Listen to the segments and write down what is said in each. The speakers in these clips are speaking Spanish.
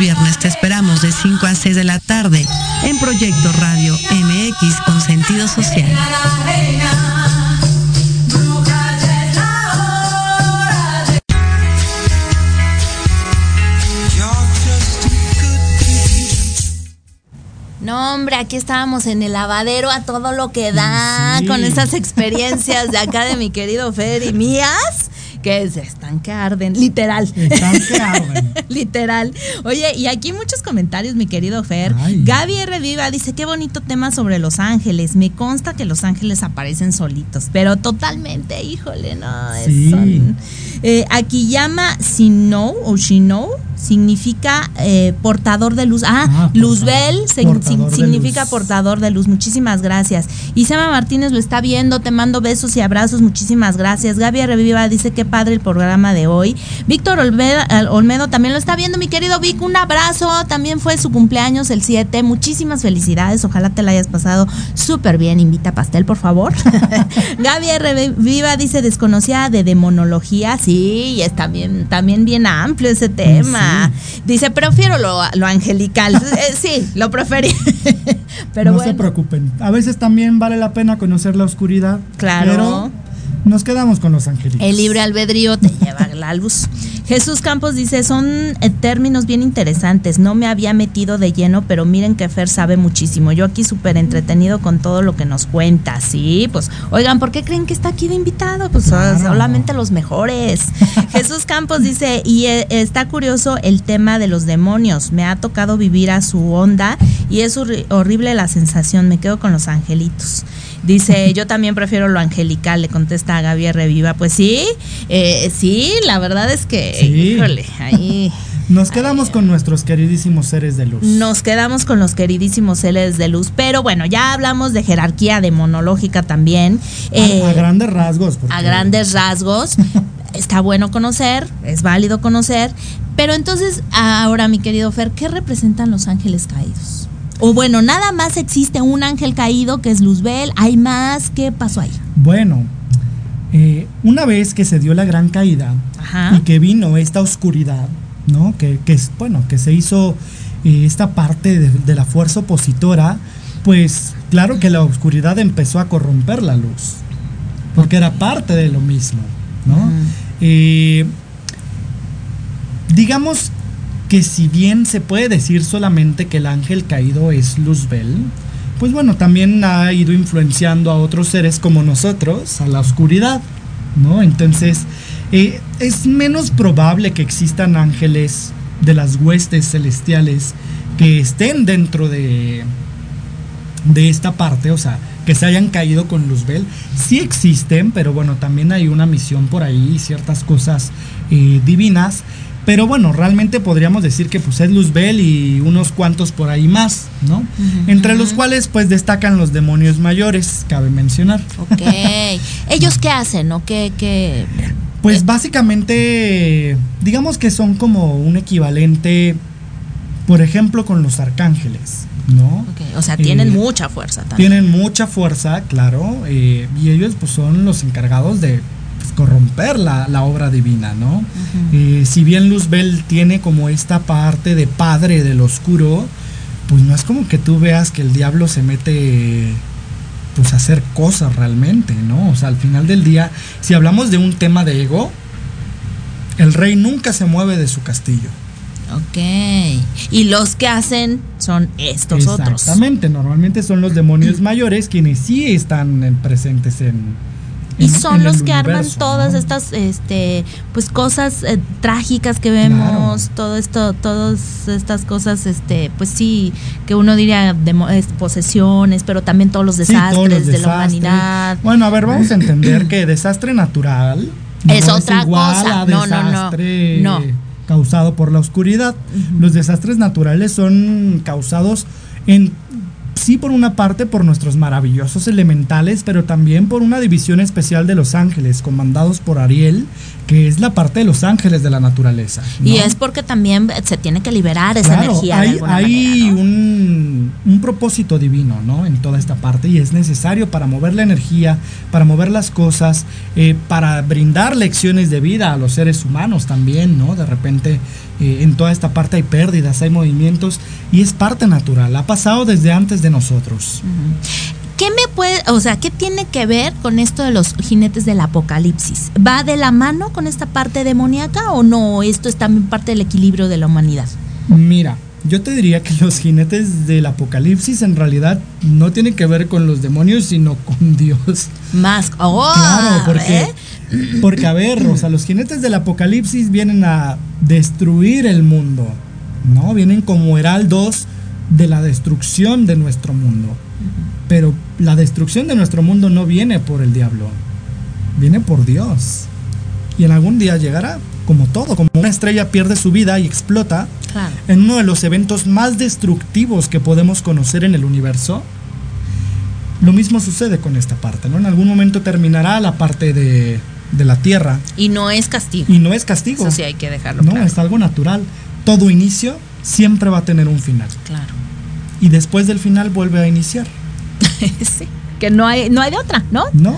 viernes te esperamos de 5 a 6 de la tarde en Proyecto Radio MX con sentido social. No, hombre, aquí estábamos en el lavadero a todo lo que da, con esas experiencias de acá de mi querido Fer y mías que es están que arden, literal. Están que arden. literal. Oye, y aquí muchos comentarios, mi querido Fer. Gaby R. Viva dice, qué bonito tema sobre Los Ángeles. Me consta que Los Ángeles aparecen solitos, pero totalmente, híjole, no. Sí. Son, eh, aquí llama Sino o Shino significa eh, portador de luz. Ah, ah Luzbel significa portador de luz. Muchísimas gracias. Isema Martínez lo está viendo, te mando besos y abrazos. Muchísimas gracias. Gaby Reviva dice que padre el programa de hoy. Víctor Olmedo, también lo está viendo, mi querido Vic. Un abrazo. También fue su cumpleaños el 7. Muchísimas felicidades. Ojalá te la hayas pasado súper bien. Invita pastel, por favor. Gaby Reviva dice desconocida de demonología. Sí, es también, también bien amplio ese tema. Dice, prefiero lo, lo angelical. Eh, sí, lo preferí. pero no se preocupen. A veces también vale la pena conocer la oscuridad. Claro. Pero nos quedamos con los angelitos. El libre albedrío te lleva la luz. Jesús Campos dice, son eh, términos bien interesantes. No me había metido de lleno, pero miren que Fer sabe muchísimo. Yo aquí súper entretenido con todo lo que nos cuenta. Sí, pues, oigan, ¿por qué creen que está aquí de invitado? Pues solamente los mejores. Jesús Campos dice, y eh, está curioso el tema de los demonios. Me ha tocado vivir a su onda y es horrible la sensación. Me quedo con los angelitos. Dice, yo también prefiero lo angelical, le contesta a Gaby Reviva. Pues sí, eh, sí, la verdad es que, híjole, ahí... Nos quedamos con nuestros queridísimos seres de luz. Nos quedamos con los queridísimos seres de luz. Pero bueno, ya hablamos de jerarquía demonológica también. a, eh, grandes rasgos. A grandes rasgos. Está bueno conocer, es válido conocer. Pero entonces, ahora, mi querido Fer, ¿qué representan los ángeles caídos? O bueno, nada más existe un ángel caído que es Luzbel. ¿Hay más? ¿Qué pasó ahí? Bueno, eh, una vez que se dio la gran caída y que vino esta oscuridad, ¿no? Que, que bueno, que se hizo eh, esta parte de, la fuerza opositora, pues claro que la oscuridad empezó a corromper la luz, porque era parte de lo mismo, ¿no? Eh, digamos que si bien se puede decir solamente que el ángel caído es Luzbel, pues bueno, también ha ido influenciando a otros seres como nosotros a la oscuridad, ¿no? Entonces, eh, es menos probable que existan ángeles de las huestes celestiales que estén dentro de, de esta parte, o sea, que se hayan caído con Luzbel. Sí existen, pero bueno, también hay una misión por ahí, ciertas cosas eh, divinas pero bueno, realmente podríamos decir que pues es Luzbel y unos cuantos por ahí más, ¿no? Entre los cuales pues destacan los demonios mayores, cabe mencionar. Ok. ¿Ellos qué hacen o qué, qué? Pues básicamente, digamos que son como un equivalente, por ejemplo, con los arcángeles. ¿no? O sea, tienen eh, mucha fuerza también. Tienen mucha fuerza, claro, eh, y ellos pues son los encargados de corromper la, obra divina, ¿no? Eh, si bien Luzbel tiene como esta parte de padre del oscuro, pues no es como que tú veas que el diablo se mete pues a hacer cosas realmente, ¿no? O sea, al final del día, si hablamos de un tema de ego, el rey nunca se mueve de su castillo. Ok. Y los que hacen son estos otros. Exactamente, normalmente son los demonios mayores quienes sí están presentes en, y son los que arman todas estas este pues cosas eh, trágicas que vemos todo esto todas estas cosas este pues sí que uno diría de posesiones pero también todos los desastres de la humanidad. Bueno a ver vamos a entender que desastre natural es otra cosa. No, no no. causado por la oscuridad. Los desastres naturales son causados en sí por una parte por nuestros maravillosos elementales, pero también por una división especial de los ángeles, comandados por Ariel, que es la parte de los ángeles de la naturaleza. Y es porque también se tiene que liberar esa energía. Hay, hay un, un, propósito divino ¿no? en toda esta parte y es necesario para mover la energía, para mover las cosas, eh, para brindar lecciones de vida a los seres humanos también, ¿no? De repente eh, en toda esta parte hay pérdidas, hay movimientos y es parte natural, ha pasado desde antes de nosotros. ¿Qué me puede, o sea, qué tiene que ver con esto de los jinetes del apocalipsis? ¿Va de la mano con esta parte demoníaca o no? Esto es también parte del equilibrio de la humanidad. Mira, yo te diría que los jinetes del apocalipsis en realidad no tienen que ver con los demonios, sino con Dios. Más. Oh, claro, porque, porque a ver, o sea, los jinetes del apocalipsis vienen a destruir el mundo, ¿no? Vienen como heraldos de la destrucción de nuestro mundo. Pero la destrucción de nuestro mundo no viene por el diablo, viene por Dios. Y en algún día llegará, como todo, como una estrella pierde su vida y explota, en uno de los eventos más destructivos que podemos conocer en el universo, lo mismo sucede con esta parte, ¿no? En algún momento terminará la parte de, la Tierra. Y no es castigo. Y no es castigo. Eso sí hay que dejarlo No, es algo natural. Todo inicio siempre va a tener un final. Claro. Y después del final vuelve a iniciar. sí. Que no hay, no hay de otra, ¿no? No.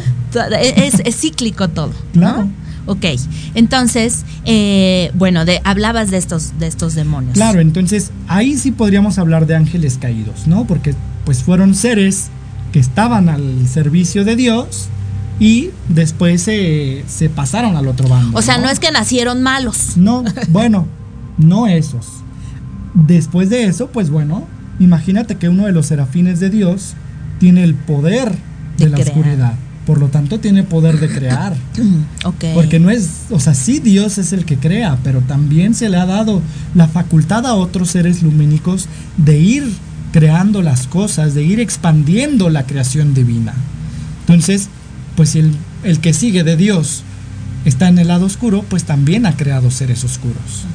Es, cíclico todo. Claro. Ok, entonces, eh, bueno, de, hablabas de estos, de estos demonios. Claro, entonces ahí sí podríamos hablar de ángeles caídos, ¿no? Porque pues fueron seres que estaban al servicio de Dios y después se, pasaron al otro bando. O sea, ¿no? es que nacieron malos. No, bueno, no esos. Después de eso, pues bueno, imagínate que uno de los serafines de Dios tiene el poder de, la oscuridad por lo tanto tiene poder de crear. Porque no es, o sea, sí Dios es el que crea, pero también se le ha dado la facultad a otros seres lumínicos de ir creando las cosas, de ir expandiendo la creación divina. Entonces, pues si el, el que sigue de Dios está en el lado oscuro, pues también ha creado seres oscuros.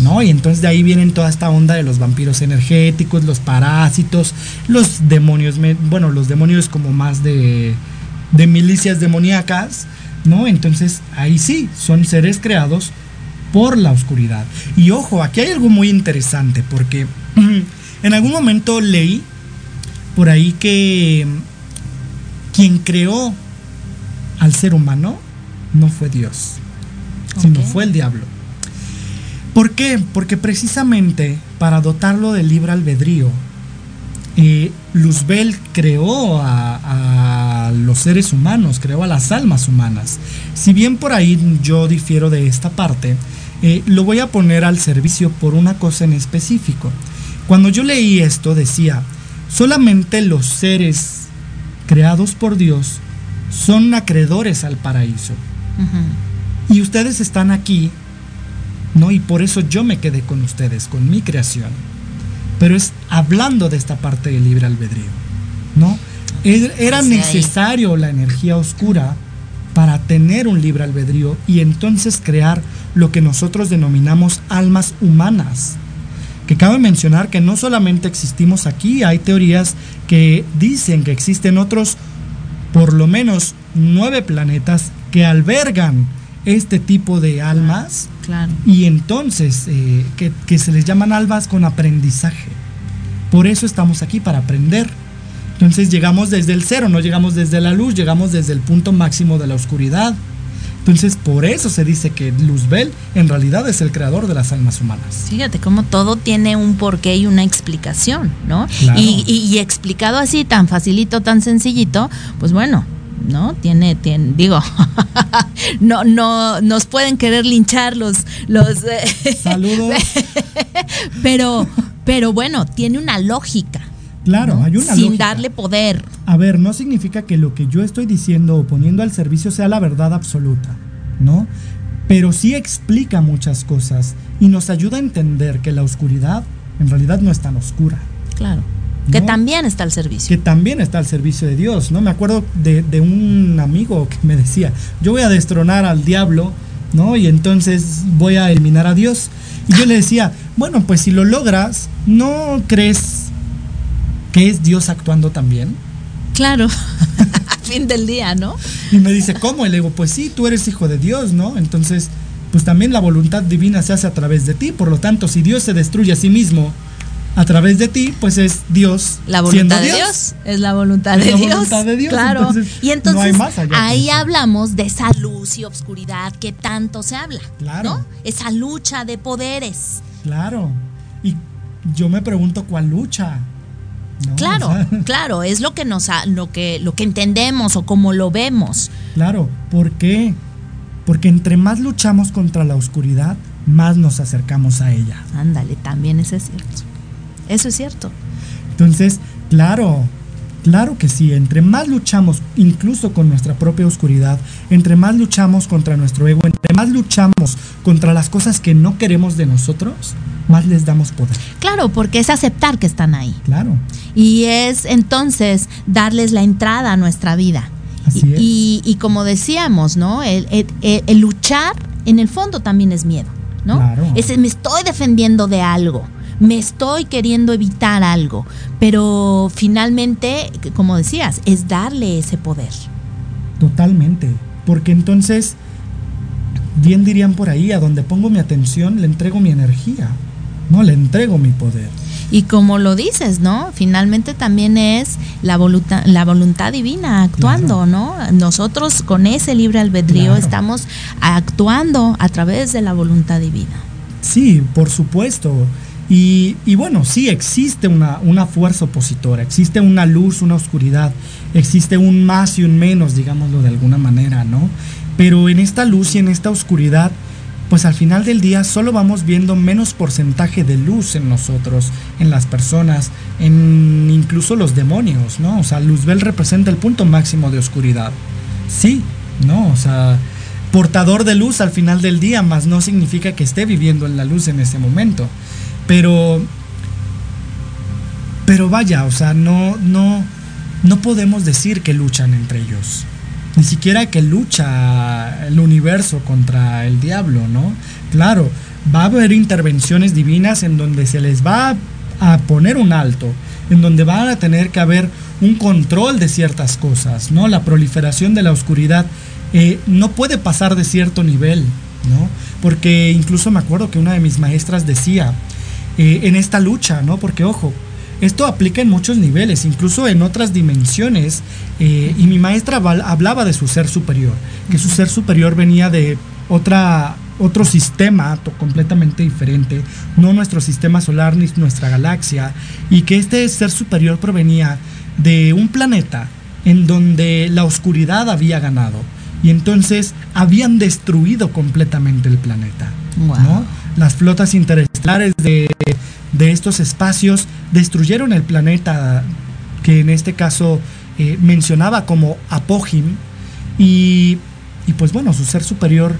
¿No? Y entonces de ahí vienen toda esta onda de los vampiros energéticos, los parásitos, los demonios, bueno, los demonios como más de de milicias demoníacas, ¿no? Entonces ahí sí, son seres creados por la oscuridad. Y ojo, aquí hay algo muy interesante, porque en algún momento leí por ahí que quien creó al ser humano no fue Dios, sino fue el diablo. ¿Por qué? Porque precisamente para dotarlo de libre albedrío, eh, Luzbel creó a, los seres humanos, creó a las almas humanas. Si bien por ahí yo difiero de esta parte, eh, lo voy a poner al servicio por una cosa en específico. Cuando yo leí esto decía, solamente los seres creados por Dios son acreedores al paraíso. Y ustedes están aquí, ¿no? Y por eso yo me quedé con ustedes, con mi creación pero es hablando de esta parte del libre albedrío, ¿no? Era necesario la energía oscura para tener un libre albedrío y entonces crear lo que nosotros denominamos almas humanas. Que cabe mencionar que no solamente existimos aquí, hay teorías que dicen que existen otros, por lo menos nueve planetas que albergan este tipo de almas y entonces eh, que, se les llaman almas con aprendizaje. Por eso estamos aquí, para aprender. Entonces llegamos desde el cero, no llegamos desde la luz, llegamos desde el punto máximo de la oscuridad. Entonces, por eso se dice que Luzbel en realidad es el creador de las almas humanas. Fíjate cómo todo tiene un porqué y una explicación, ¿no? Y, y, explicado así, tan facilito, tan sencillito, pues bueno, ¿no? Tiene, tiene digo, no, no, nos pueden querer linchar los, los eh, saludos, pero, pero bueno, tiene una lógica. Claro, hay una Sin darle poder. A ver, no significa que lo que yo estoy diciendo o poniendo al servicio sea la verdad absoluta, ¿no? Pero sí explica muchas cosas y nos ayuda a entender que la oscuridad en realidad no es tan oscura. Claro. Que también está al servicio. Que también está al servicio de Dios, ¿no? Me acuerdo de, un amigo que me decía, yo voy a destronar al diablo, ¿no? Y entonces voy a eliminar a Dios. Y yo le decía, bueno, pues si lo logras, ¿no crees que es Dios actuando también? Claro, al fin del día, ¿no? Y me dice, ¿cómo? Y le digo, pues sí, tú eres hijo de Dios, ¿no? Entonces, pues también la voluntad divina se hace a través de ti. Por lo tanto, si Dios se destruye a sí mismo a través de ti, pues es Dios. La voluntad de Dios. Es la voluntad, de, la Dios. voluntad de Dios. Claro. y entonces no hay más allá de ahí hablamos de esa luz y obscuridad que tanto se habla. Claro. ¿no? Esa lucha de poderes. Claro. Y yo me pregunto cuál lucha. ¿No? Claro, O sea, claro, es lo que nos ha- lo que lo que entendemos o como lo vemos. claro. ¿Por qué? Porque entre más luchamos contra la oscuridad, más nos acercamos a ella. Ándale, también eso es cierto. Eso es cierto. Entonces, claro, claro que sí, entre más luchamos incluso con nuestra propia oscuridad, entre más luchamos contra nuestro ego, entre más luchamos contra las cosas que no queremos de nosotros, más les damos poder. Claro, porque es aceptar que están ahí. Claro, Y es entonces darles la entrada a nuestra vida. Así y, es. y- y como decíamos, ¿no? El, el- el- el luchar en el fondo también es miedo, ¿no? Claro. Ese, me estoy defendiendo de algo, me estoy queriendo evitar algo, pero finalmente, como decías, es darle ese poder. totalmente. Porque entonces, bien dirían por ahí, a donde pongo mi atención, le entrego mi energía, no le entrego mi poder. Y como lo dices, ¿no? Finalmente también es la voluntad, la voluntad divina actuando, ¿no? Nosotros con ese libre albedrío Claro. estamos actuando a través de la voluntad divina. Sí, por supuesto. Y, y bueno, sí, existe una, una fuerza opositora, existe una luz, una oscuridad, existe un más y un menos, digámoslo de alguna manera, ¿no? Pero en esta luz y en esta oscuridad, pues al final del día solo vamos viendo menos porcentaje de luz en nosotros, en las personas, en incluso los demonios, ¿no? O sea, Luzbel representa el punto máximo de oscuridad. Sí, ¿no? O sea, portador de luz al final del día, más no significa que esté viviendo en la luz en ese momento. Pero, pero vaya, o sea, no, no, no podemos decir que luchan entre ellos. Ni siquiera que lucha el universo contra el diablo, ¿no? Claro, va a haber intervenciones divinas en donde se les va a poner un alto, en donde van a tener que haber un control de ciertas cosas, ¿no? La proliferación de la oscuridad eh, no puede pasar de cierto nivel, ¿no? Porque incluso me acuerdo que una de mis maestras decía, eh, en esta lucha, ¿no? Porque ojo, esto aplica en muchos niveles, incluso en otras dimensiones, eh, y mi maestra hablaba de su ser superior, que su ser superior venía de otra, otro sistema completamente diferente, no nuestro sistema solar ni nuestra galaxia, y que este ser superior provenía de un planeta en donde la oscuridad había ganado, y entonces habían destruido completamente el planeta. Wow. ¿no? Las flotas interestelares de, de estos espacios destruyeron el planeta que en este caso eh, mencionaba como Apogim y, y pues bueno, su ser superior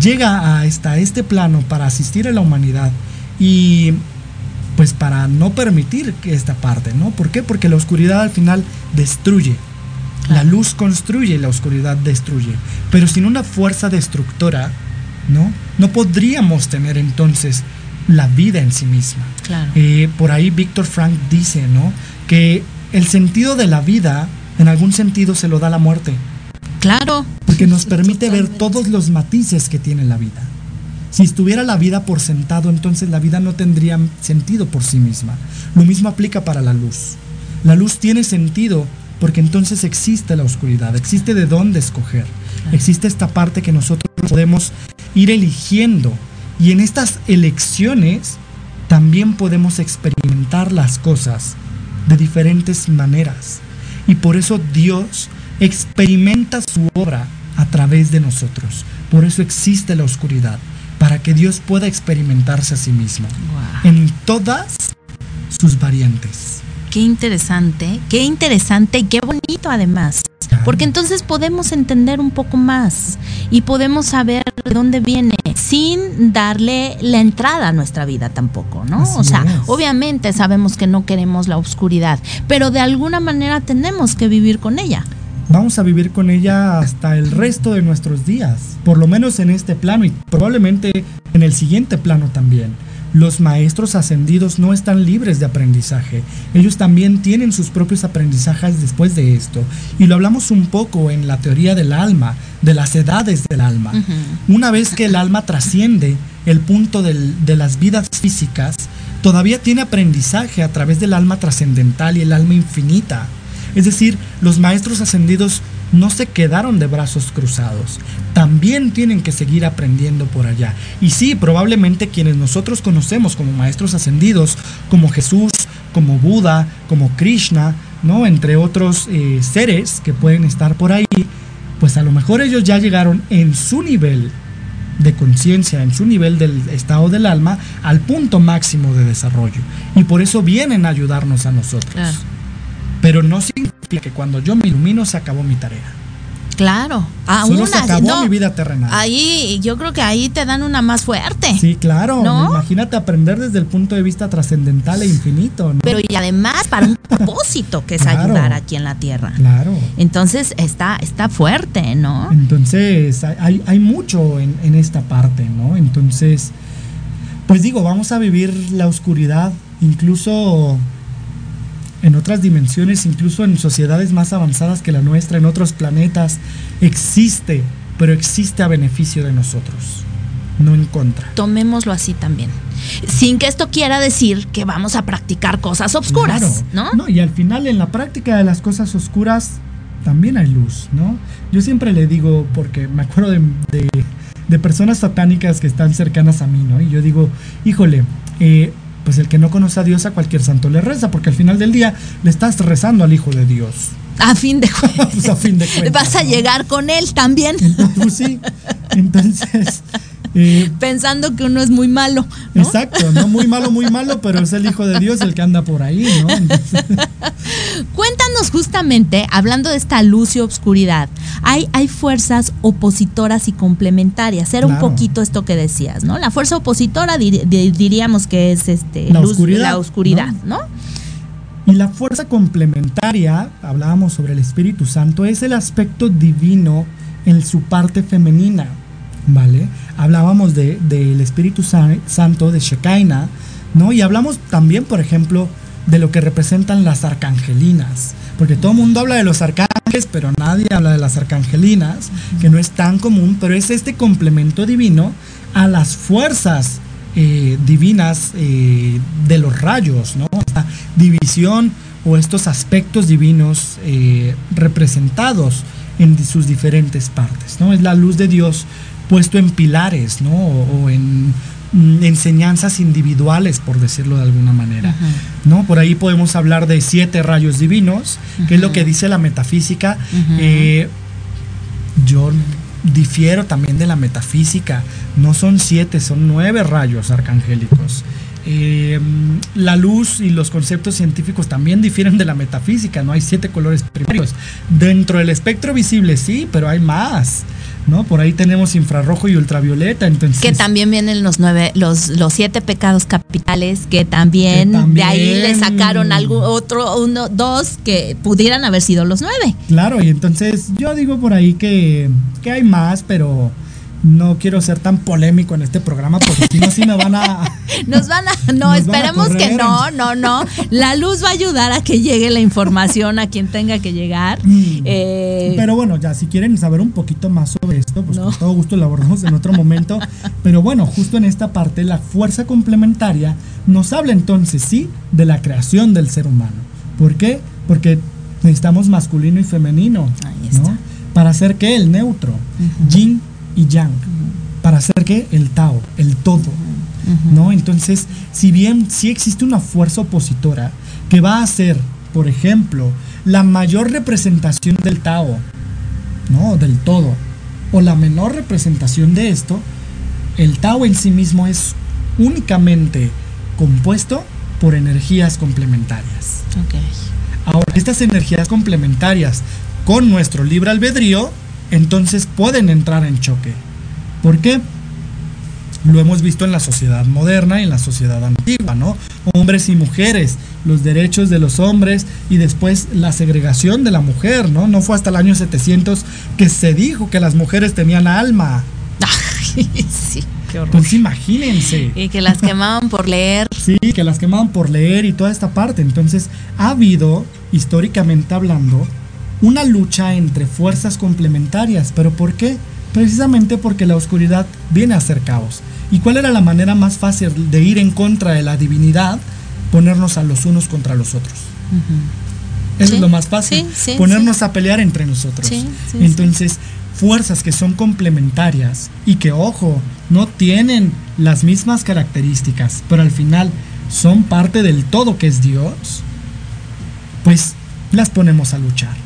llega a hasta este plano para asistir a la humanidad y pues para no permitir que esta parte, ¿no? ¿Por qué? Porque la oscuridad al final destruye. La luz construye y la oscuridad destruye. Pero sin una fuerza destructora, ¿no? No podríamos tener entonces la vida en sí misma. Claro. Eh, por ahí Víctor Frank dice, ¿no? Que el sentido de la vida, en algún sentido, se lo da la muerte. Claro. Porque nos permite ver todos los matices que tiene la vida. Si estuviera la vida por sentado, entonces la vida no tendría sentido por sí misma. Lo mismo aplica para la luz. La luz tiene sentido porque entonces existe la oscuridad, existe de dónde escoger. Existe esta parte que nosotros podemos ir eligiendo. Y en estas elecciones también podemos experimentar las cosas de diferentes maneras. Y por eso Dios experimenta su obra a través de nosotros. Por eso existe la oscuridad, para que Dios pueda experimentarse a sí mismo Wow. en todas sus variantes. Qué interesante, qué interesante y qué bonito además. Porque entonces podemos entender un poco más y podemos saber de dónde viene sin darle la entrada a nuestra vida tampoco, ¿no? Así o sea, es. obviamente sabemos que no queremos la oscuridad, pero de alguna manera tenemos que vivir con ella. Vamos a vivir con ella hasta el resto de nuestros días, por lo menos en este plano y probablemente en el siguiente plano también. Los maestros ascendidos no están libres de aprendizaje. Ellos también tienen sus propios aprendizajes después de esto. Y lo hablamos un poco en la teoría del alma, de las edades del alma. Una vez que el alma trasciende el punto del- de las vidas físicas, todavía tiene aprendizaje a través del alma trascendental y el alma infinita. Es decir, los maestros ascendidos no se quedaron de brazos cruzados, también tienen que seguir aprendiendo por allá. Y sí, probablemente quienes nosotros conocemos como maestros ascendidos, como Jesús, como Buda, como Krishna, ¿no? Entre otros eh, seres que pueden estar por ahí, pues a lo mejor ellos ya llegaron en su nivel de conciencia, en su nivel del estado del alma, al punto máximo de desarrollo. Y por eso vienen a ayudarnos a nosotros. Pero no significa que cuando yo me ilumino se acabó mi tarea. Claro, aún se acabó mi vida terrenal. Ahí, yo creo que ahí te dan una más fuerte. Sí, claro. Imagínate aprender desde el punto de vista trascendental e infinito. Pero y además para un propósito que es ayudar aquí en la tierra. Claro. Entonces está, está fuerte, ¿no? Entonces hay, hay mucho en, en esta parte, ¿no? Entonces, pues digo, vamos a vivir la oscuridad, incluso en otras dimensiones, incluso en sociedades más avanzadas que la nuestra, en otros planetas, existe, pero existe a beneficio de nosotros, no en contra. Tomémoslo así también. Sin que esto quiera decir que vamos a practicar cosas oscuras, ¿no? No, y al final en la práctica de las cosas oscuras también hay luz, ¿no? Yo siempre le digo, porque me acuerdo de, de, personas satánicas que están cercanas a mí, ¿no? Y yo digo, híjole, eh, pues el que no conoce a Dios a cualquier santo le reza, porque al final del día le estás rezando al Hijo de Dios. A fin de cuentas. pues a fin de cuentas. Vas a llegar con él también. Entonces, pues sí. Entonces, eh, Pensando que uno es muy malo. Exacto, no muy malo, muy malo, pero es el Hijo de Dios el que anda por ahí, ¿no? Cuéntanos justamente, hablando de esta luz y obscuridad, hay, hay fuerzas opositoras y complementarias. Era un poquito esto que decías, ¿no? La fuerza opositora diríamos que es este, la oscuridad, la oscuridad ¿no? Y la fuerza complementaria, hablábamos sobre el Espíritu Santo, es el aspecto divino en su parte femenina ¿vale? Hablábamos del de, Espíritu Santo, de Shekinah, ¿no? Y hablamos también, por ejemplo, de lo que representan las arcangelinas, porque todo el mundo habla de los arcángeles, pero nadie habla de las arcangelinas, que no es tan común, pero es este complemento divino a las fuerzas eh, divinas eh, de los rayos, ¿no? División o estos aspectos divinos eh, representados en sus diferentes partes, ¿no? Es la luz de Dios puesto en pilares, ¿no? O, en mm, enseñanzas individuales, por decirlo de alguna manera. ¿no? Por ahí podemos hablar de siete rayos divinos, que es lo que dice la metafísica. Eh, yo difiero también de la metafísica. No son siete, son nueve rayos arcangélicos. Eh, la luz y los conceptos científicos también difieren de la metafísica, no hay siete colores primarios. Dentro del espectro visible sí, pero hay más. ¿no? Por ahí tenemos infrarrojo y ultravioleta, entonces... Que también vienen los nueve, los, los siete pecados capitales, que también, de ahí le sacaron algo, otro, uno, dos, que pudieran haber sido los nueve. Claro, y entonces yo digo por ahí que, que hay más, pero no quiero ser tan polémico en este programa porque si no, sí me van a. Nos van a. No, esperemos que no, no, no. La luz va a ayudar a que llegue la información a quien tenga que llegar. Mm. Eh, Pero bueno, ya, si quieren saber un poquito más sobre esto, pues con todo gusto lo abordamos en otro momento. Pero bueno, justo en esta parte, la fuerza complementaria nos habla entonces, sí, de la creación del ser humano. ¿Por qué? Porque necesitamos masculino y femenino. Ahí está. ¿no? Para hacer que el neutro, yin y yang, para hacer que el Tao, el todo. ¿no? Entonces, si bien sí existe una fuerza opositora que va a ser, por ejemplo, la mayor representación del Tao, ¿no? Del todo, o la menor representación de esto, el Tao en sí mismo es únicamente compuesto por energías complementarias. Ahora, estas energías complementarias con nuestro libre albedrío entonces pueden entrar en choque. ¿Por qué? Lo hemos visto en la sociedad moderna y en la sociedad antigua, ¿no? Hombres y mujeres, los derechos de los hombres y después la segregación de la mujer, ¿no? No fue hasta el año 700 que se dijo que las mujeres tenían alma. Ay, sí, qué horror. Pues imagínense. Y que las quemaban por leer. Sí, que las quemaban por leer y toda esta parte. Entonces, ha habido, históricamente hablando, una lucha entre fuerzas complementarias. ¿Pero por qué? Precisamente porque la oscuridad viene a ser caos. ¿Y cuál era la manera más fácil de ir en contra de la divinidad? Ponernos a los unos contra los otros. Eso es lo más fácil. ponernos a pelear entre nosotros. Entonces, fuerzas que son complementarias y que, ojo, no tienen las mismas características, pero al final son parte del todo que es Dios, pues las ponemos a luchar.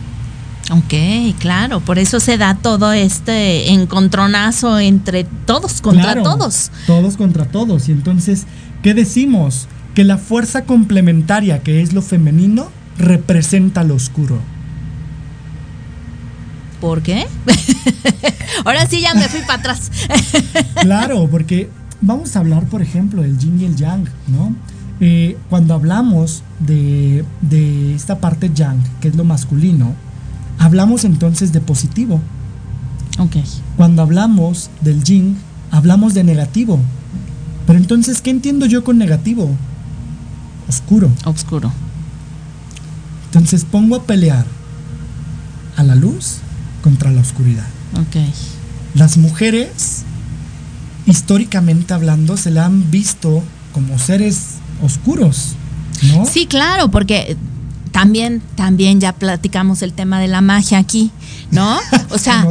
Ok, claro, por eso se da todo este encontronazo entre todos contra todos. Todos contra todos. Y entonces, ¿qué decimos? Que la fuerza complementaria que es lo femenino representa lo oscuro. ¿Por qué? Ahora sí ya me fui para atrás. claro, porque vamos a hablar, por ejemplo, del yin y el yang, ¿no? Eh, cuando hablamos de, de esta parte yang, que es lo masculino, hablamos entonces de positivo. Ok. Cuando hablamos del yin, hablamos de negativo. Pero entonces, ¿qué entiendo yo con negativo? Oscuro. Oscuro. Entonces pongo a pelear a la luz contra la oscuridad. Ok. Las mujeres, históricamente hablando, se la han visto como seres oscuros, ¿no? Sí, claro, porque también, también ya platicamos el tema de la magia aquí, ¿no? O sea,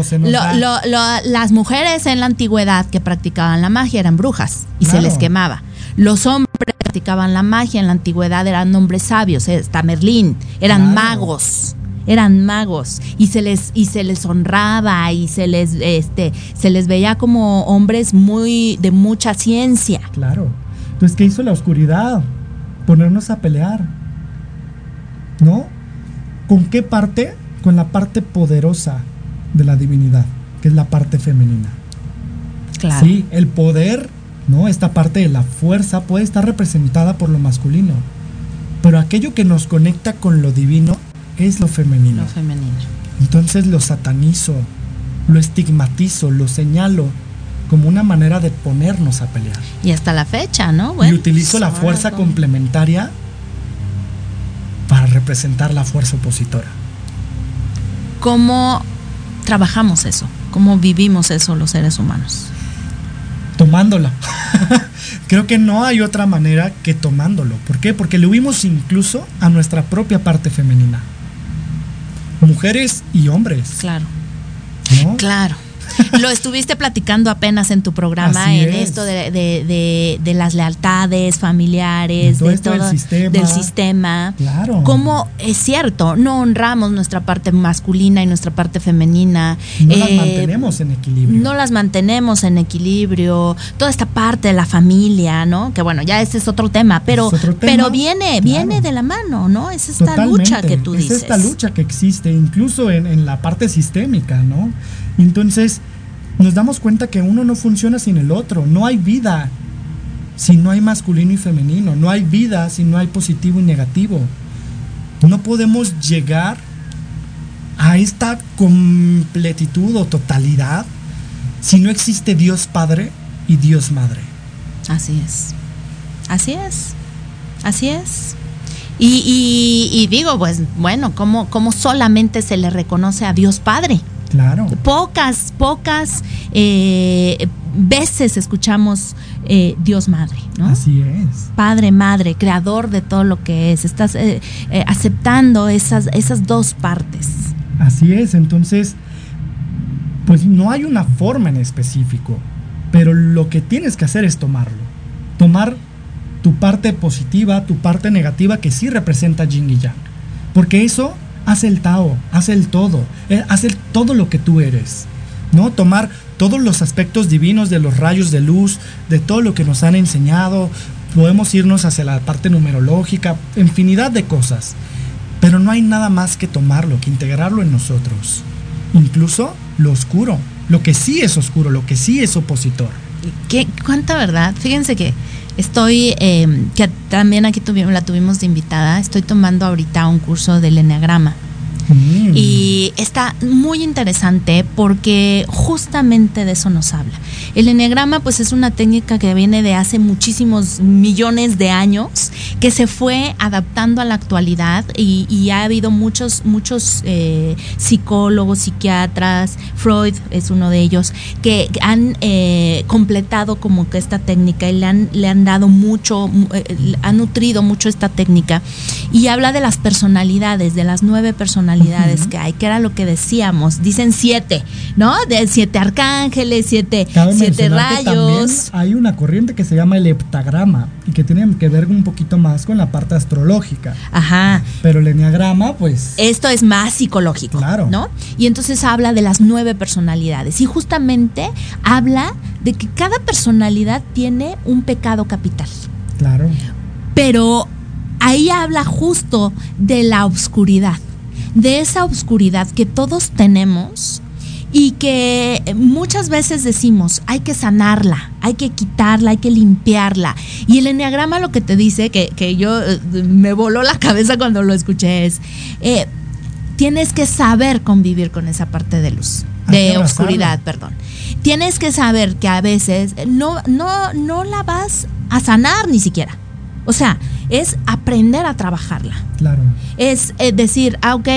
las mujeres en la antigüedad que practicaban la magia eran brujas y se les quemaba. Los hombres practicaban la magia en la antigüedad eran hombres sabios, hasta Merlín, eran magos eran magos y se les y se les honraba y se les este se les veía como hombres muy de mucha ciencia. Claro. Entonces, ¿qué hizo la oscuridad? Ponernos a pelear ¿no? ¿Con qué parte? Con la parte poderosa de la divinidad, que es la parte femenina. Claro. Sí, el poder, ¿no? Esta parte de la fuerza puede estar representada por lo masculino, pero aquello que nos conecta con lo divino es lo femenino. Lo femenino. Entonces lo satanizo, lo estigmatizo, lo señalo como una manera de ponernos a pelear. Y hasta la fecha, ¿no? y utilizo la fuerza complementaria para representar la fuerza opositora. ¿Cómo trabajamos eso? ¿Cómo vivimos eso los seres humanos? Tomándola. Creo que no hay otra manera que tomándolo. ¿Por qué? Porque le huimos incluso a nuestra propia parte femenina. Mujeres y hombres. Claro. Claro. Lo estuviste platicando apenas en tu programa, en esto de, las lealtades familiares, de todo, del sistema. Claro. Cómo es cierto, no honramos nuestra parte masculina y nuestra parte femenina. No las eh, mantenemos en equilibrio. No las mantenemos en equilibrio. Toda esta parte de la familia, ¿no? Que bueno, ya ese es otro tema, pero, pero viene, viene de la mano, ¿no? Es esta lucha que tú dices. Es esta lucha que existe, incluso en, en la parte sistémica, ¿no? Entonces, nos damos cuenta que uno no funciona sin el otro. No hay vida si no hay masculino y femenino. No hay vida si no hay positivo y negativo. No podemos llegar a esta completitud o totalidad si no existe Dios Padre y Dios Madre. Así es. Así es. Así es. Y, digo, pues bueno, ¿cómo, ¿cómo solamente se le reconoce a Dios Padre? Claro. Pocas, pocas eh, veces escuchamos eh, Dios Madre, ¿no? Así es. Padre, Madre, creador de todo lo que es. Estás eh, aceptando esas, esas dos partes. Así es, entonces, pues no hay una forma en específico, pero lo que tienes que hacer es tomarlo. Tomar tu parte positiva, tu parte negativa que sí representa Jing y Yang. Porque eso hace el Tao, hace el todo, eh, hace todo lo que tú eres. ¿no? Tomar todos los aspectos divinos de los rayos de luz, de todo lo que nos han enseñado, podemos irnos hacia la parte numerológica, infinidad de cosas. Pero no hay nada más que tomarlo, que integrarlo en nosotros. Incluso lo oscuro, lo que sí es oscuro, lo que sí es opositor. ¿Qué, ¿Cuánta verdad? Fíjense que Estoy, em, que también aquí tuvimos, la tuvimos de invitada, estoy tomando ahorita un curso del Enneagrama. Mm. Y está muy interesante porque justamente de eso nos habla. El enneagrama pues es una técnica que viene de hace muchísimos millones de años, que se fue adaptando a la actualidad y, ha habido muchos, muchos eh, psicólogos, psiquiatras, Freud es uno de ellos, que han eh, completado como que esta técnica y le han, le han dado mucho, eh, han nutrido mucho esta técnica y habla de las personalidades, de las nueve personalidades que hay, que era lo que decíamos, dicen siete, ¿no? De siete arcángeles, siete, siete rayos. hay una corriente que se llama el heptagrama y que tiene que ver un poquito más con la parte astrológica. Ajá. Pero el enneagrama, pues. Esto es más psicológico. Claro. ¿No? Y entonces habla de las nueve personalidades. Y justamente habla de que cada personalidad tiene un pecado capital. Claro. Pero ahí habla justo de la oscuridad, de esa oscuridad que todos tenemos y que muchas veces decimos, hay que sanarla, hay que quitarla, hay que limpiarla. Y el enneagrama lo que te dice, que, yo eh, me voló la cabeza cuando lo escuché, es, eh, tienes que saber convivir con esa parte de luz, de oscuridad, perdón. Tienes que saber que a veces no, no, no la vas a sanar ni siquiera. O sea, es aprender a trabajarla. Claro. Es eh, decir, ah, ok,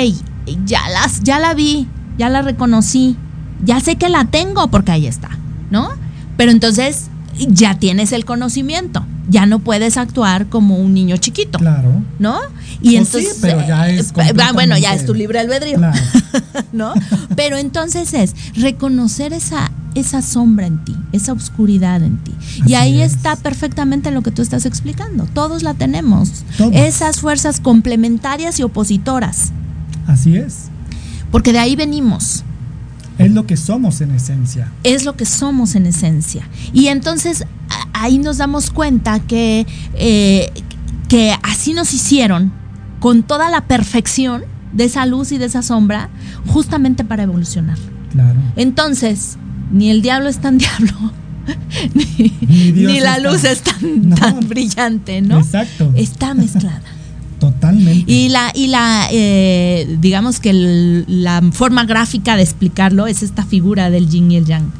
ya, las, ya la vi, ya la reconocí, ya sé que la tengo porque ahí está, ¿no? Pero entonces ya tienes el conocimiento, ya no puedes actuar como un niño chiquito. Claro. ¿No? Y pues entonces. Sí, pero ya es. Eh, bueno, ya es tu libre albedrío. Claro. ¿No? Pero entonces es reconocer esa, esa sombra en ti, esa oscuridad en ti. y ahí está perfectamente lo que tú estás explicando. Todos la tenemos. Esas fuerzas complementarias y opositoras. Así es. Porque de ahí venimos. Es lo que somos en esencia. Es lo que somos en esencia. Y entonces ahí nos damos cuenta que, eh, que así nos hicieron con toda la perfección de esa luz y de esa sombra, justamente para evolucionar. Claro. Entonces, ni el diablo es tan diablo, ni, la luz es tan, tan brillante, ¿no? Exacto. Está mezclada. Totalmente. Y la, y la eh, digamos que la forma gráfica de explicarlo es esta figura del yin y el yang.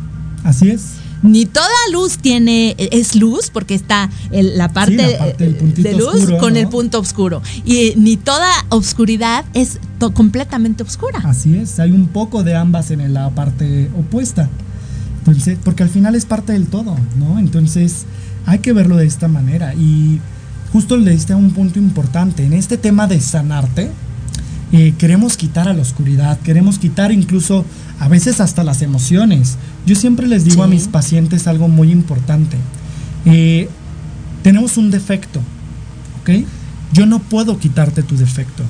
Así es. Ni toda luz tiene, es luz, porque está la, parte de luz con el punto oscuro. Y ni toda oscuridad es completamente oscura. Así es, hay un poco de ambas en la parte opuesta. Entonces, porque al final es parte del todo, ¿no? Entonces, hay que verlo de esta manera. Y justo le diste un punto importante. En este tema de sanarte, eh, queremos quitar a la oscuridad, queremos quitar incluso a veces hasta las emociones. Yo siempre les digo a mis pacientes algo muy importante. Eh, tenemos un defecto, ¿ok? Yo no puedo quitarte tu defecto.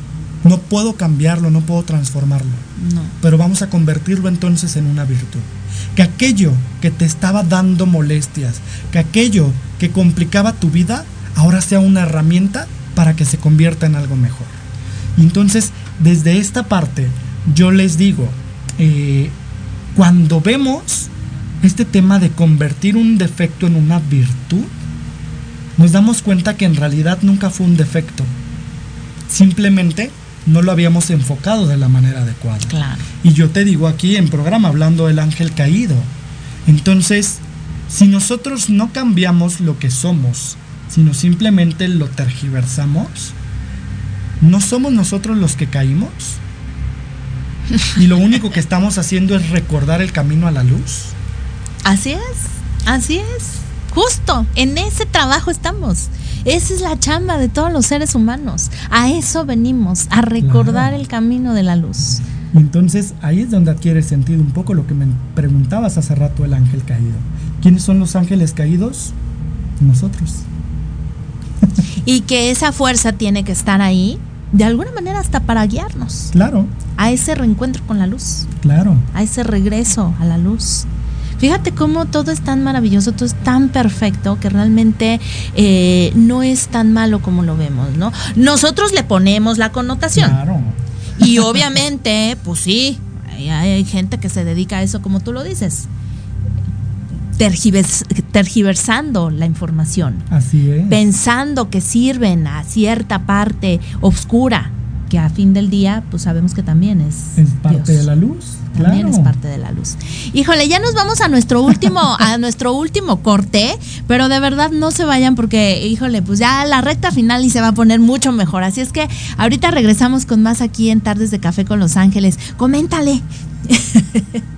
No puedo cambiarlo, no puedo transformarlo. No. Pero vamos a convertirlo entonces en una virtud. Que aquello que te estaba dando molestias, que aquello que complicaba tu vida, ahora sea una herramienta para que se convierta en algo mejor. Entonces, desde esta parte, yo les digo, eh, cuando vemos este tema de convertir un defecto en una virtud, nos damos cuenta que en realidad nunca fue un defecto. Simplemente no lo habíamos enfocado de la manera adecuada. Claro. Y yo te digo aquí en programa hablando del ángel caído. Entonces, si nosotros no cambiamos lo que somos, sino simplemente lo tergiversamos, ¿no somos nosotros los que caímos? Y lo único que estamos haciendo es recordar el camino a la luz. Así es, así es. Justo, en ese trabajo estamos. Esa es la chamba de todos los seres humanos. A eso venimos, a recordar el camino de la luz. Entonces ahí es donde adquiere sentido un poco lo que me preguntabas hace rato el ángel caído. ¿Quiénes son los ángeles caídos? Nosotros. Y que esa fuerza tiene que estar ahí, de alguna manera hasta para guiarnos. Claro. A ese reencuentro con la luz. Claro. A ese regreso a la luz. Fíjate cómo todo es tan maravilloso, todo es tan perfecto que realmente eh, no es tan malo como lo vemos, ¿no? Nosotros le ponemos la connotación. Claro. Y obviamente, pues sí, hay gente que se dedica a eso como tú lo dices tergiversando la información. Así es. Pensando que sirven a cierta parte oscura, que a fin del día, pues sabemos que también es. Es parte de la luz. También es parte de la luz. Híjole, ya nos vamos a nuestro último, a nuestro último corte, pero de verdad no se vayan porque, híjole, pues ya la recta final y se va a poner mucho mejor. Así es que ahorita regresamos con más aquí en Tardes de Café con Los Ángeles. Coméntale.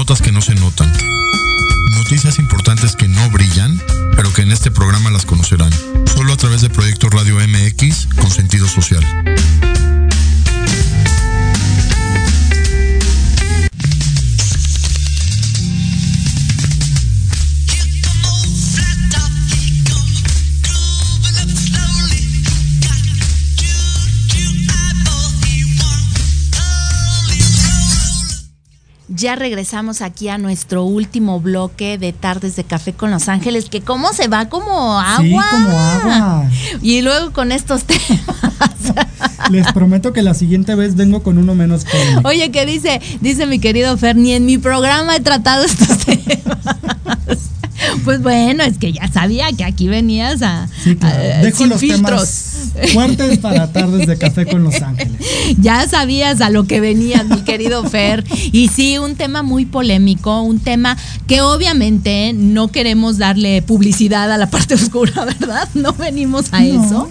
Notas que no se notan noticias importantes que no brillan, pero que en este programa las conocerán, solo a través de Proyecto Radio MX con sentido social. Ya regresamos aquí a nuestro último bloque de Tardes de Café con Los Ángeles, que cómo se va como agua. Sí, como agua. Y luego con estos temas. Les prometo que la siguiente vez vengo con uno menos cómico. Oye, ¿qué dice? Dice mi querido Fer, ni en mi programa he tratado estos temas. Pues bueno, es que ya sabía que aquí venías a, sí, Dejo los filtros. Fuertes para tardes de café con Los Ángeles. Ya sabías a lo que venías, mi querido Fer. Y sí, un tema muy polémico, un tema que obviamente no queremos darle publicidad a la parte oscura, ¿verdad? No venimos a eso.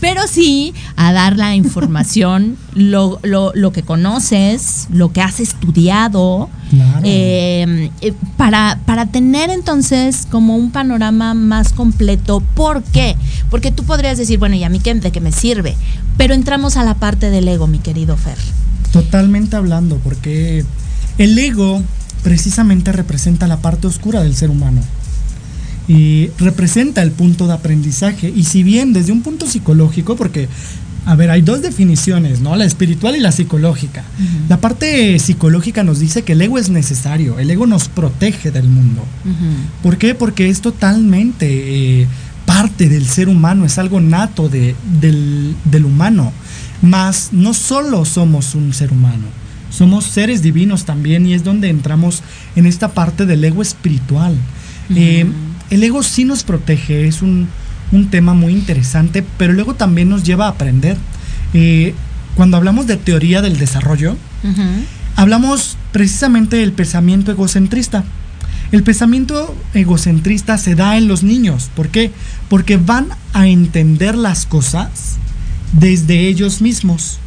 Pero sí a dar la información, lo, lo, lo que conoces, lo que has estudiado Em, eh, para, para tener entonces como un panorama más completo. ¿Por qué? Porque tú podrías decir, bueno, ¿y a mí qué, de qué me sirve? Pero entramos a la parte del ego, mi querido Fer. Totalmente hablando, porque el ego precisamente representa la parte oscura del ser humano y representa el punto de aprendizaje. Y si bien desde un punto psicológico, porque a ver, hay dos definiciones, ¿no? La espiritual y la psicológica. La parte psicológica nos dice que el ego es necesario, el ego nos protege del mundo. ¿Por qué? Porque es totalmente eh, parte del ser humano, es algo nato de, del, del, humano. Mas no solo somos un ser humano, somos seres divinos también y es donde entramos en esta parte del ego espiritual. el ego sí nos protege, es un, tema muy interesante, pero luego también nos lleva a aprender. Eh, cuando hablamos de teoría del desarrollo, hablamos precisamente del pensamiento egocentrista. El pensamiento egocentrista se da en los niños. ¿Por qué? Porque van a entender las cosas desde ellos mismos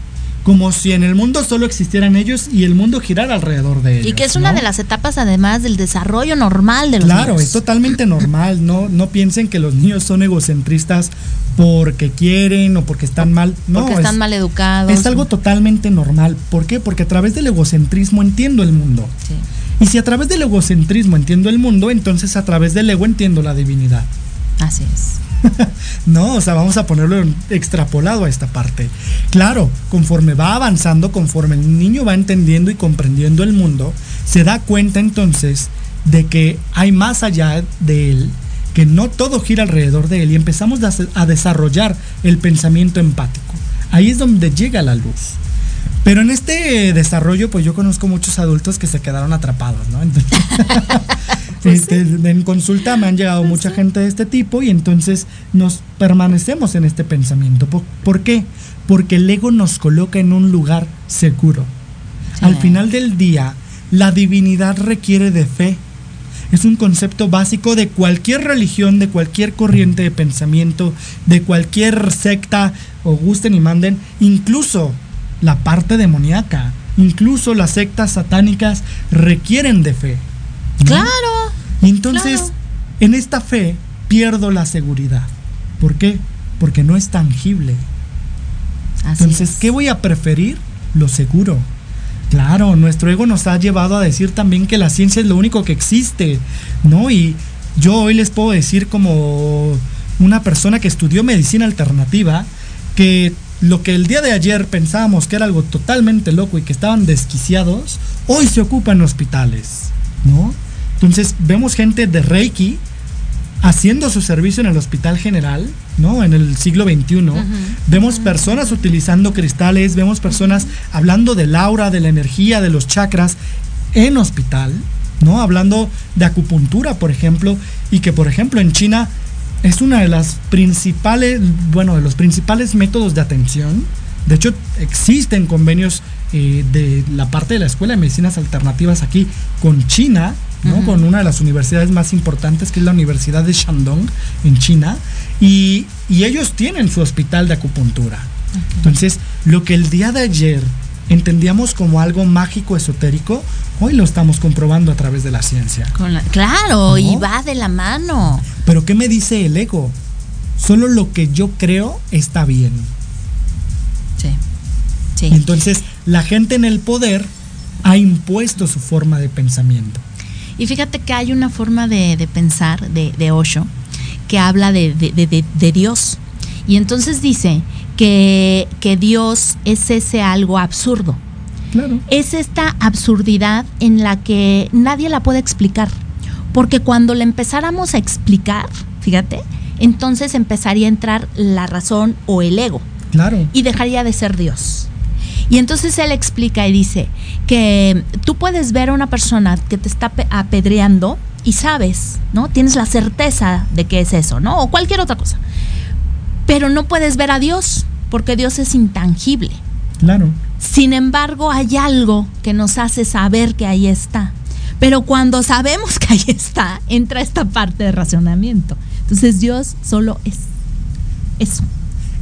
como si en el mundo solo existieran ellos y el mundo girara alrededor de ellos. Y que es una de las etapas además del desarrollo normal de los niños. Claro, es totalmente normal, no, no piensen que los niños son egocentristas porque quieren o porque están mal. No, porque están mal educados. Es algo totalmente normal. ¿Por qué? Porque a través del egocentrismo entiendo el mundo. Y si a través del egocentrismo entiendo el mundo, entonces a través del ego entiendo la divinidad. Así es. no, o sea, vamos a ponerlo extrapolado a esta parte. Claro, conforme va avanzando, conforme el niño va entendiendo y comprendiendo el mundo, se da cuenta entonces de que hay más allá de él, que no todo gira alrededor de él y empezamos a desarrollar el pensamiento empático. Ahí es donde llega la luz. Pero en este desarrollo, pues yo conozco muchos adultos que se quedaron atrapados, ¿no? Pues este, en consulta me han llegado pues mucha gente de este tipo y entonces nos permanecemos en este pensamiento. ¿Por, qué? Porque el ego nos coloca en un lugar seguro. Al final del día, la divinidad requiere de fe. Es un concepto básico de cualquier religión, de cualquier corriente de pensamiento, de cualquier secta, o gusten y manden, incluso la parte demoníaca, incluso las sectas satánicas requieren de fe. Claro. Y entonces, en esta fe pierdo la seguridad. ¿Por qué? Porque no es tangible. entonces, ¿qué voy a preferir? Lo seguro. Claro, nuestro ego nos ha llevado a decir también que la ciencia es lo único que existe, ¿no? Y yo hoy les puedo decir como una persona que estudió medicina alternativa, que lo que el día de ayer pensábamos que era algo totalmente loco y que estaban desquiciados, hoy se ocupa en hospitales, ¿no? Entonces vemos gente de Reiki haciendo su servicio en el Hospital General, ¿no? En el siglo XXI. Vemos personas utilizando cristales, vemos personas hablando del aura, de la energía, de los chakras en hospital, ¿no? Hablando de acupuntura, por ejemplo, y que, por ejemplo, en China es una de las principales, bueno, de los principales métodos de atención. De hecho, existen convenios eh, de la parte de la Escuela de Medicinas Alternativas aquí con China, con una de las universidades más importantes, que es la Universidad de Shandong, en China, y, ellos tienen su hospital de acupuntura. Entonces, lo que el día de ayer entendíamos como algo mágico, esotérico, hoy lo estamos comprobando a través de la ciencia. claro, y va de la mano. Pero ¿qué me dice el ego? Solo lo que yo creo está bien. Sí. Sí. entonces, la gente en el poder ha impuesto su forma de pensamiento. Y fíjate que hay una forma de, pensar de, de, Osho que habla de, Dios. Y entonces dice que, que Dios es ese algo absurdo. Claro. Es esta absurdidad en la que nadie la puede explicar. Porque cuando la empezáramos a explicar, fíjate, entonces empezaría a entrar la razón o el ego. Claro. Y dejaría de ser Dios. Y entonces él explica y dice que tú puedes ver a una persona que te está apedreando y sabes, ¿no? Tienes la certeza de que es eso, ¿no? O cualquier otra cosa. Pero no puedes ver a Dios porque Dios es intangible. Claro. Sin embargo, hay algo que nos hace saber que ahí está. Pero cuando sabemos que ahí está, entra esta parte de racionamiento. Entonces Dios solo es eso.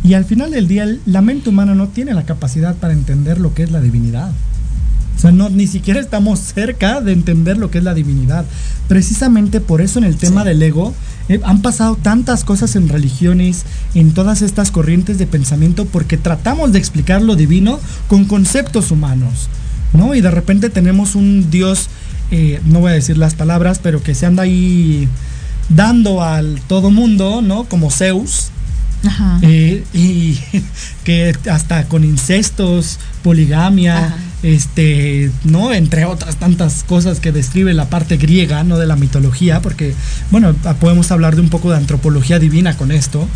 Y al final del día, la mente humana no tiene la capacidad para entender lo que es la divinidad. O sea, no, ni siquiera estamos cerca de entender lo que es la divinidad. Precisamente por eso en el tema del ego eh, han pasado tantas cosas en religiones, en todas estas corrientes de pensamiento, porque tratamos de explicar lo divino con conceptos humanos. ¿no? Y de repente tenemos un Dios, eh, no voy a decir las palabras, pero que se anda ahí dando al todo mundo, ¿no? Como Zeus, eh, y que hasta con incestos, poligamia, este, ¿no? Entre otras tantas cosas que describe la parte griega, ¿no? De la mitología, porque, bueno, podemos hablar de un poco de antropología divina con esto.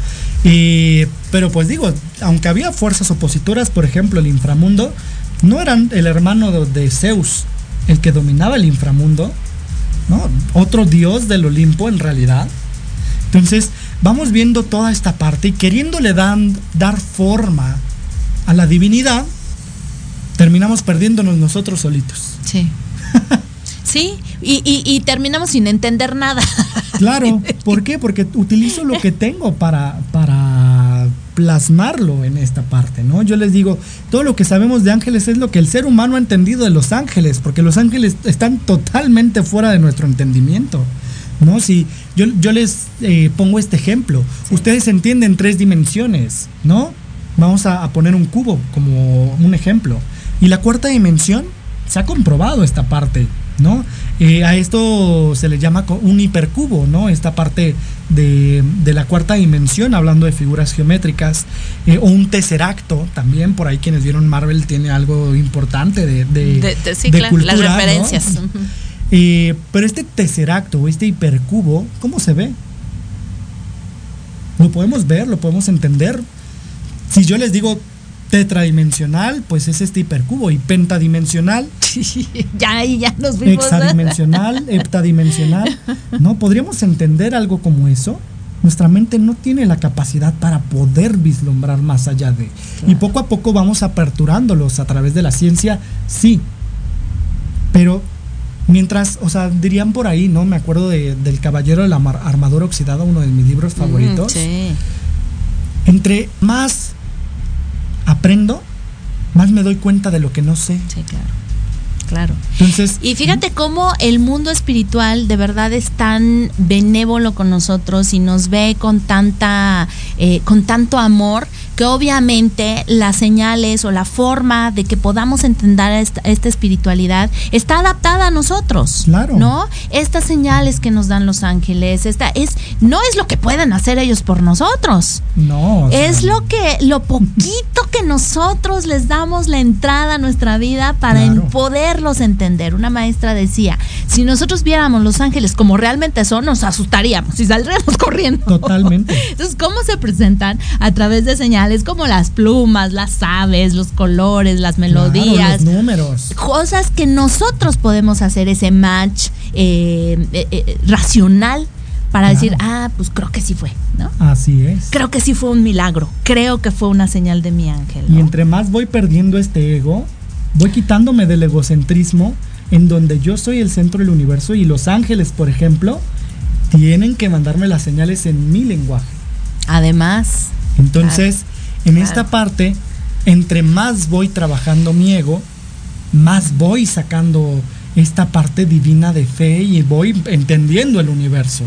pero pues digo, aunque había fuerzas opositoras, por ejemplo, el inframundo, no eran el hermano de, Zeus el que dominaba el inframundo, ¿no? Otro dios del Olimpo en realidad. Entonces, vamos viendo toda esta parte y queriéndole dan, dar forma a la divinidad, terminamos perdiéndonos nosotros solitos. Sí. sí, y, y, terminamos sin entender nada. Claro, ¿por qué? Porque utilizo lo que tengo para, para plasmarlo en esta parte, ¿no? Yo les digo, todo lo que sabemos de ángeles es lo que el ser humano ha entendido de los ángeles, porque los ángeles están totalmente fuera de nuestro entendimiento. ¿No? Si yo, yo les eh, pongo este ejemplo, ustedes entienden tres dimensiones, ¿no? Vamos a, poner un cubo como un ejemplo. Y la cuarta dimensión, se ha comprobado esta parte, ¿no? Eh, a esto se le llama un hipercubo, ¿no? Esta parte de, la cuarta dimensión, hablando de figuras geométricas, eh, o un tesseracto, también por ahí quienes vieron Marvel tiene algo importante de, de, las referencias. Eh, pero este tesseracto, este hipercubo, ¿cómo se ve? Lo podemos ver, lo podemos entender. Si yo les digo tetradimensional, pues es este hipercubo y pentadimensional. ya ahí ya nos vimos. Hexadimensional, heptadimensional. ¿No? ¿Podríamos entender algo como eso? Nuestra mente no tiene la capacidad para poder vislumbrar más allá de. Y poco a poco vamos aperturándolos a través de la ciencia, sí. Pero Mientras, o sea, dirían por ahí, ¿no? Me acuerdo de, del Caballero de la Armadura Oxidada, uno de mis libros favoritos. sí. Entre más aprendo, más me doy cuenta de lo que no sé. Sí, claro. Claro. Entonces, y fíjate cómo el mundo espiritual de verdad es tan benévolo con nosotros y nos ve con tanta, eh, con tanto amor que obviamente las señales o la forma de que podamos entender esta, espiritualidad está adaptada a nosotros. Claro. ¿No? Estas señales que nos dan los ángeles, esta es, no es lo que pueden hacer ellos por nosotros. No. es lo que, lo poquito que nosotros les damos la entrada a nuestra vida para poderlos entender. Una maestra decía, si nosotros viéramos los ángeles como realmente son, nos asustaríamos y saldríamos corriendo. Totalmente. Entonces, ¿cómo se presentan? A través de señales es como las plumas, las aves, los colores, las melodías. los números. Cosas que nosotros podemos hacer ese match eh, eh, eh, racional para decir, ah, pues creo que sí fue, ¿no? Así es. Creo que sí fue un milagro. Creo que fue una señal de mi ángel. Y entre más voy perdiendo este ego, voy quitándome del egocentrismo en donde yo soy el centro del universo y los ángeles, por ejemplo, tienen que mandarme las señales en mi lenguaje. Además. Entonces, en esta parte, entre más voy trabajando mi ego, más voy sacando esta parte divina de fe y voy entendiendo el universo.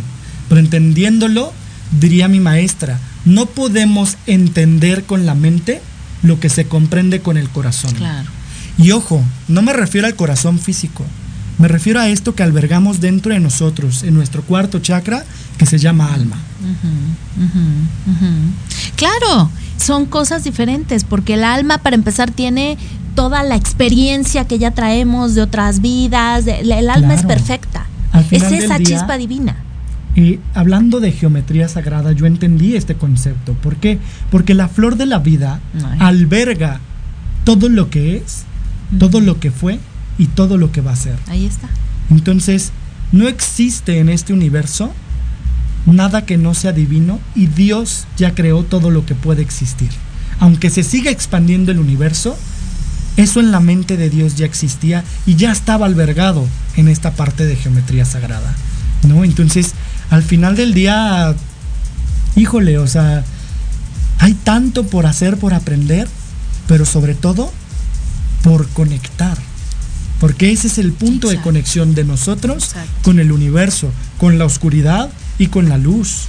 Pero entendiéndolo, diría mi maestra, no podemos entender con la mente lo que se comprende con el corazón. Claro. Y ojo, no me refiero al corazón físico, me refiero a esto que albergamos dentro de nosotros, en nuestro cuarto chakra, que se llama alma. Claro, son cosas diferentes, porque el alma, para empezar, tiene toda la experiencia que ya traemos de otras vidas. el alma es perfecta. Es esa chispa divina. Y hablando de geometría sagrada, yo entendí este concepto. ¿Por qué? Porque la flor de la vida alberga todo lo que es, todo lo que fue y todo lo que va a ser. Ahí está. Entonces, no existe en este universo nada que no sea divino y Dios ya creó todo lo que puede existir. Aunque se siga expandiendo el universo, eso en la mente de Dios ya existía y ya estaba albergado en esta parte de geometría sagrada. ¿No? Entonces, al final del día, híjole, o sea, hay tanto por hacer, por aprender, pero sobre todo por conectar. Porque ese es el punto de conexión de nosotros con el universo, con la oscuridad y con la luz,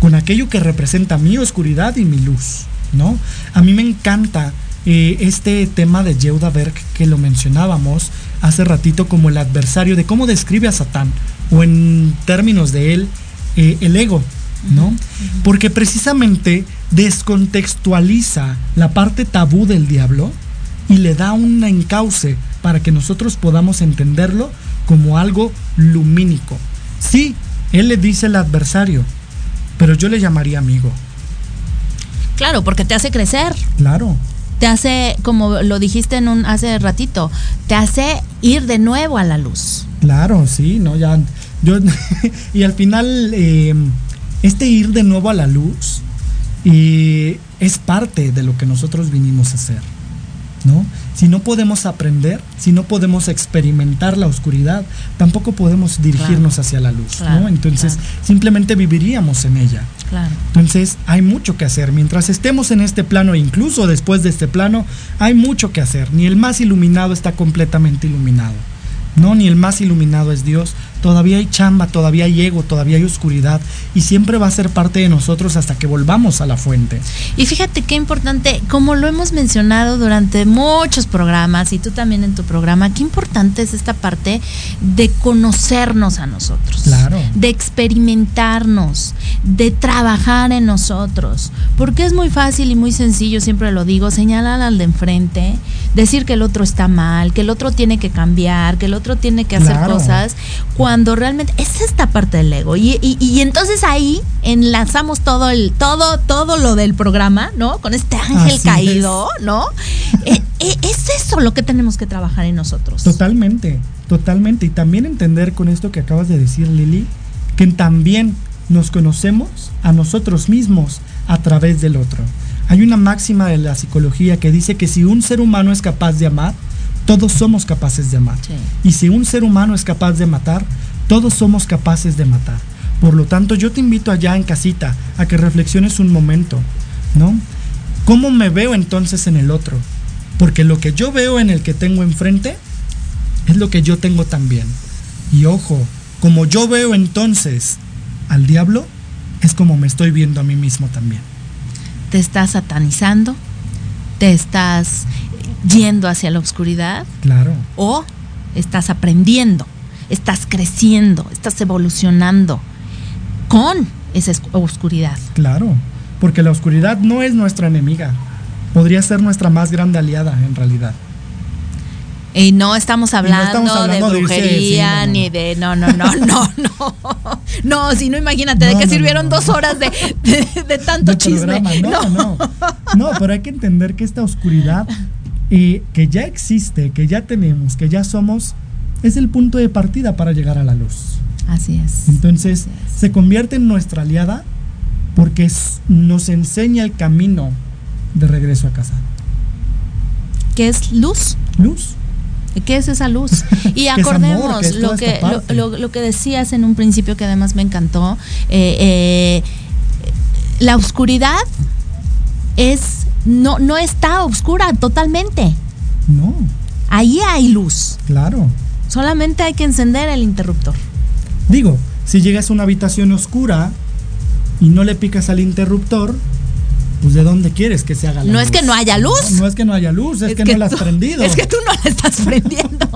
con aquello que representa mi oscuridad y mi luz, ¿no? A mí me encanta eh, este tema de Yehuda Berg que lo mencionábamos hace ratito como el adversario de cómo describe a Satán, o en términos de él, eh, el ego, ¿no? Porque precisamente descontextualiza la parte tabú del diablo y le da un encauce para que nosotros podamos entenderlo como algo lumínico. Sí, él le dice el adversario, pero yo le llamaría amigo. Claro, porque te hace crecer. Claro. Te hace, como lo dijiste en un hace ratito, te hace ir de nuevo a la luz. Claro, sí, no, ya. Yo, y al final, eh, este ir de nuevo a la luz y es parte de lo que nosotros vinimos a hacer. ¿No? Si no podemos aprender, si no podemos experimentar la oscuridad, tampoco podemos dirigirnos hacia la luz, ¿no? Entonces, simplemente viviríamos en ella. Entonces, hay mucho que hacer. Mientras estemos en este plano, incluso después de este plano, hay mucho que hacer. Ni el más iluminado está completamente iluminado. No, ni el más iluminado es Dios todavía hay chamba, todavía hay ego, todavía hay oscuridad y siempre va a ser parte de nosotros hasta que volvamos a la fuente. Y fíjate qué importante, como lo hemos mencionado durante muchos programas y tú también en tu programa, qué importante es esta parte de conocernos a nosotros, claro. de experimentarnos, de trabajar en nosotros, porque es muy fácil y muy sencillo, siempre lo digo, señalar al de enfrente, decir que el otro está mal, que el otro tiene que cambiar, que el otro tiene que hacer cosas cuando realmente es esta parte del ego. Y, y, entonces ahí enlazamos todo el, todo, todo lo del programa, ¿no? Con este ángel caído, ¿no? Eh, eh, es eso lo que tenemos que trabajar en nosotros. Totalmente, totalmente. Y también entender con esto que acabas de decir, Lili, que también nos conocemos a nosotros mismos a través del otro. Hay una máxima de la psicología que dice que si un ser humano es capaz de amar, todos somos capaces de amar. Y si un ser humano es capaz de matar, todos somos capaces de matar. Por lo tanto, yo te invito allá en casita a que reflexiones un momento, ¿no? ¿Cómo me veo entonces en el otro? Porque lo que yo veo en el que tengo enfrente es lo que yo tengo también. Y ojo, como yo veo entonces al diablo, es como me estoy viendo a mí mismo también. Te estás satanizando, te estás yendo hacia la oscuridad. Claro. O estás aprendiendo, estás creciendo, estás evolucionando con esa oscuridad. Claro, porque la oscuridad no es nuestra enemiga, podría ser nuestra más grande aliada en realidad. Y no estamos hablando, de brujería ni de. No, no, no, no, no. No, si no, imagínate, ¿de qué sirvieron dos horas de, de, tanto chisme? No, no, no. pero hay que entender que esta oscuridad y que ya existe, que ya tenemos, que ya somos, es el punto de partida para llegar a la luz. Así es. Entonces, se convierte en nuestra aliada porque nos enseña el camino de regreso a casa. ¿Qué es luz? Luz. ¿Qué es esa luz? Y acordemos lo, que, lo, que decías en un principio que además me encantó. Eh, eh, la oscuridad es no, no está oscura totalmente. No. Ahí hay luz. Claro. Solamente hay que encender el interruptor. Digo, si llegas a una habitación oscura y no le picas al interruptor, pues ¿de dónde quieres que se haga la No es que no haya luz. No, es que no haya luz, es, que, no la has prendido. Es que tú no la estás prendiendo.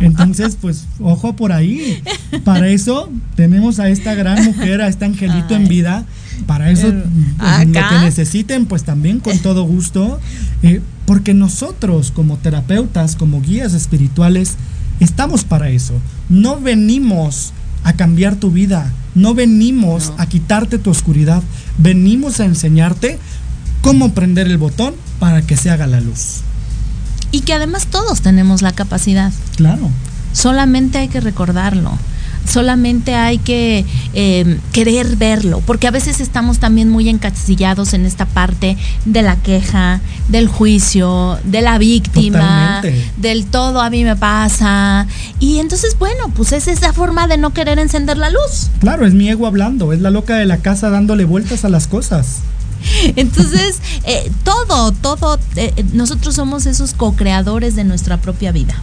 Entonces, pues, ojo por ahí. Para eso tenemos a esta gran mujer, a este angelito en vida, para eso, eh, pues, lo que necesiten, pues también con todo gusto, eh, porque nosotros como terapeutas, como guías espirituales, estamos para eso. No venimos a cambiar tu vida, no venimos a quitarte tu oscuridad, venimos a enseñarte cómo prender el botón para que se haga la luz. Y que además todos tenemos la capacidad. Claro. Solamente hay que recordarlo solamente hay que em, querer verlo, porque a veces estamos también muy encasillados en esta parte de la queja, del juicio, de la víctima, del todo a mí me pasa. Y entonces, bueno, pues es esa forma de no querer encender la luz. Claro, es mi ego hablando, es la loca de la casa dándole vueltas a las cosas. Entonces, eh, todo, todo, eh, nosotros somos esos co-creadores de nuestra propia vida.